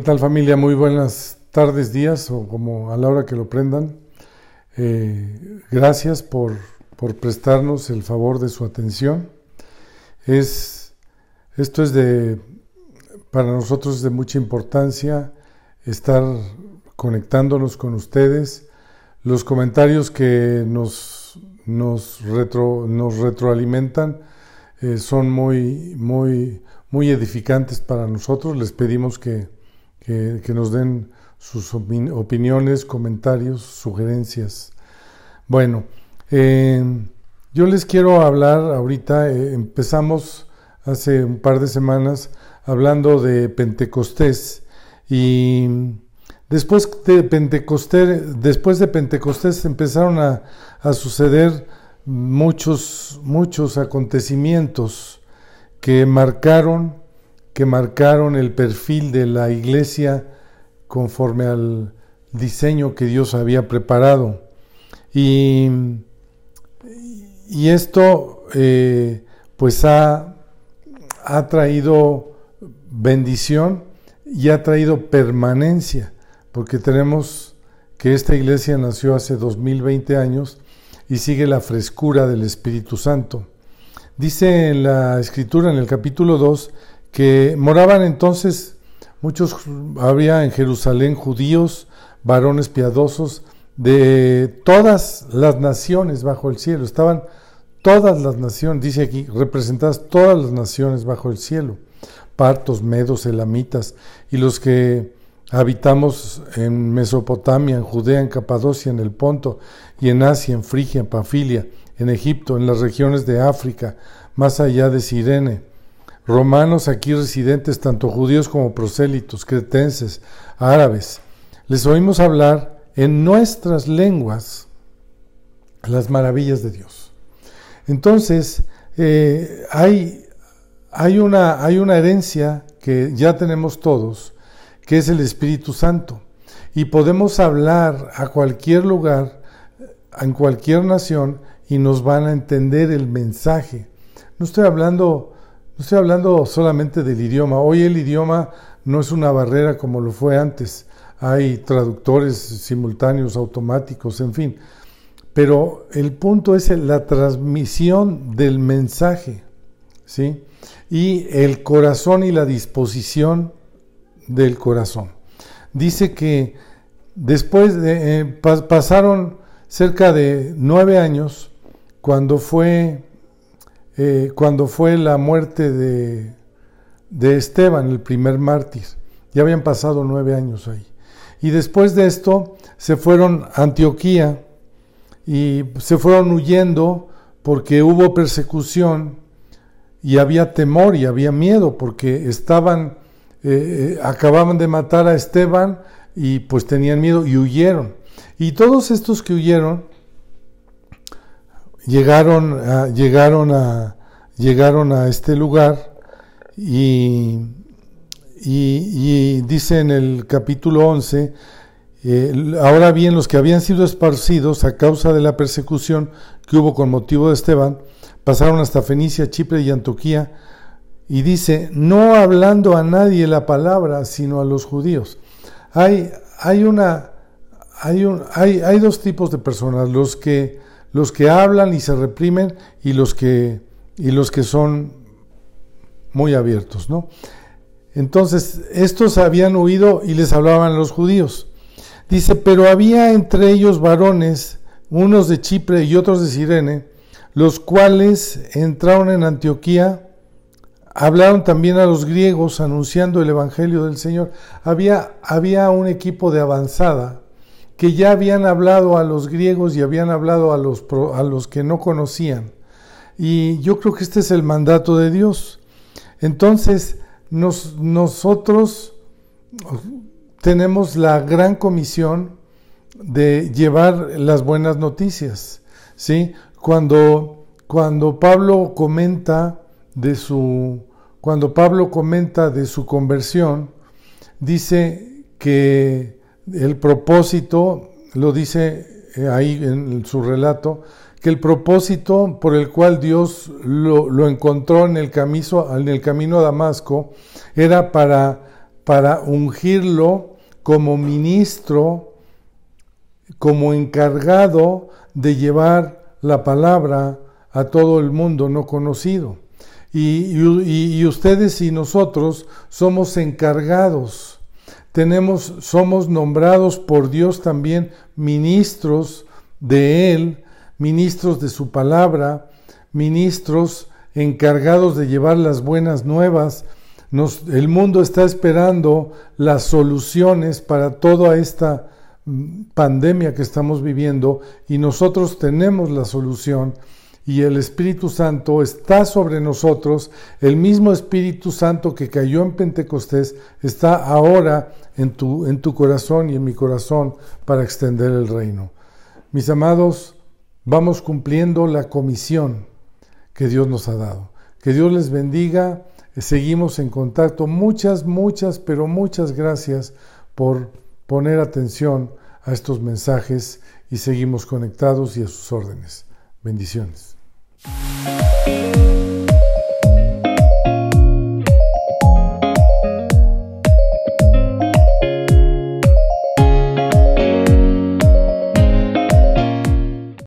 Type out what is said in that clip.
tal familia? Muy buenas tardes, días o como a la hora que lo prendan. Eh, gracias por, por, prestarnos el favor de su atención. Es, esto es de, para nosotros de mucha importancia estar conectándonos con ustedes. Los comentarios que nos, nos, retro, nos retroalimentan eh, son muy, muy, muy edificantes para nosotros. Les pedimos que, que, nos den sus opiniones, comentarios, sugerencias. Bueno, eh, yo les quiero hablar ahorita, eh, empezamos hace un par de semanas hablando de Pentecostés y después de Pentecostés, después de Pentecostés empezaron a, a suceder muchos, muchos acontecimientos que marcaron que marcaron el perfil de la iglesia conforme al diseño que Dios había preparado. Y, y esto eh, pues ha, ha traído bendición y ha traído permanencia, porque tenemos que esta iglesia nació hace 2020 años y sigue la frescura del Espíritu Santo. Dice en la escritura, en el capítulo 2, que moraban entonces muchos, había en Jerusalén judíos, varones piadosos, de todas las naciones bajo el cielo. Estaban todas las naciones, dice aquí, representadas todas las naciones bajo el cielo. Partos, medos, elamitas, y los que habitamos en Mesopotamia, en Judea, en Capadocia, en el Ponto, y en Asia, en Frigia, en Pafilia, en Egipto, en las regiones de África, más allá de Sirene romanos aquí residentes, tanto judíos como prosélitos, cretenses, árabes. Les oímos hablar en nuestras lenguas las maravillas de Dios. Entonces, eh, hay, hay, una, hay una herencia que ya tenemos todos, que es el Espíritu Santo. Y podemos hablar a cualquier lugar, en cualquier nación, y nos van a entender el mensaje. No estoy hablando no estoy hablando solamente del idioma. Hoy el idioma no es una barrera como lo fue antes. Hay traductores simultáneos, automáticos, en fin. Pero el punto es la transmisión del mensaje, ¿sí? Y el corazón y la disposición del corazón. Dice que después de, eh, pasaron cerca de nueve años cuando fue eh, cuando fue la muerte de, de Esteban, el primer mártir. Ya habían pasado nueve años ahí. Y después de esto se fueron a Antioquía y se fueron huyendo porque hubo persecución y había temor y había miedo porque estaban, eh, eh, acababan de matar a Esteban y pues tenían miedo y huyeron. Y todos estos que huyeron llegaron a, llegaron a, llegaron a este lugar y, y, dice en el capítulo 11, eh, ahora bien los que habían sido esparcidos a causa de la persecución que hubo con motivo de Esteban, pasaron hasta Fenicia, Chipre y Antioquía, y dice, no hablando a nadie la palabra, sino a los judíos. Hay, hay, una, hay, un, hay, hay dos tipos de personas, los que los que hablan y se reprimen y los que, y los que son muy abiertos, ¿no? Entonces, estos habían huido y les hablaban los judíos. Dice, pero había entre ellos varones, unos de Chipre y otros de Sirene, los cuales entraron en Antioquía, hablaron también a los griegos anunciando el Evangelio del Señor. Había, había un equipo de avanzada que ya habían hablado a los griegos y habían hablado a los, a los que no conocían. Y yo creo que este es el mandato de Dios. Entonces, nosotros tenemos la gran comisión de llevar las buenas noticias. ¿sí? Cuando, cuando Pablo comenta de su cuando Pablo comenta de su conversión, dice que el propósito, lo dice eh, ahí en su relato, que el propósito por el cual Dios lo, encontró en el, camino, en el camino a Damasco era para ungirlo como ministro, como encargado de llevar la palabra a todo el mundo no conocido. Y, ustedes y nosotros somos encargados, somos nombrados por Dios también ministros de Él, ministros de su palabra, ministros encargados de llevar las buenas nuevas. El mundo está esperando las soluciones para toda esta mm, pandemia que estamos viviendo y nosotros tenemos la solución y el Espíritu Santo está sobre nosotros, el mismo Espíritu Santo que cayó en Pentecostés está ahora en tu, en tu corazón y en mi corazón para extender el reino. Mis amados, vamos cumpliendo la comisión que Dios nos ha dado. Que Dios les bendiga, seguimos en contacto. Muchas, muchas, pero muchas gracias por poner atención a estos mensajes y seguimos conectados y a sus órdenes. Bendiciones.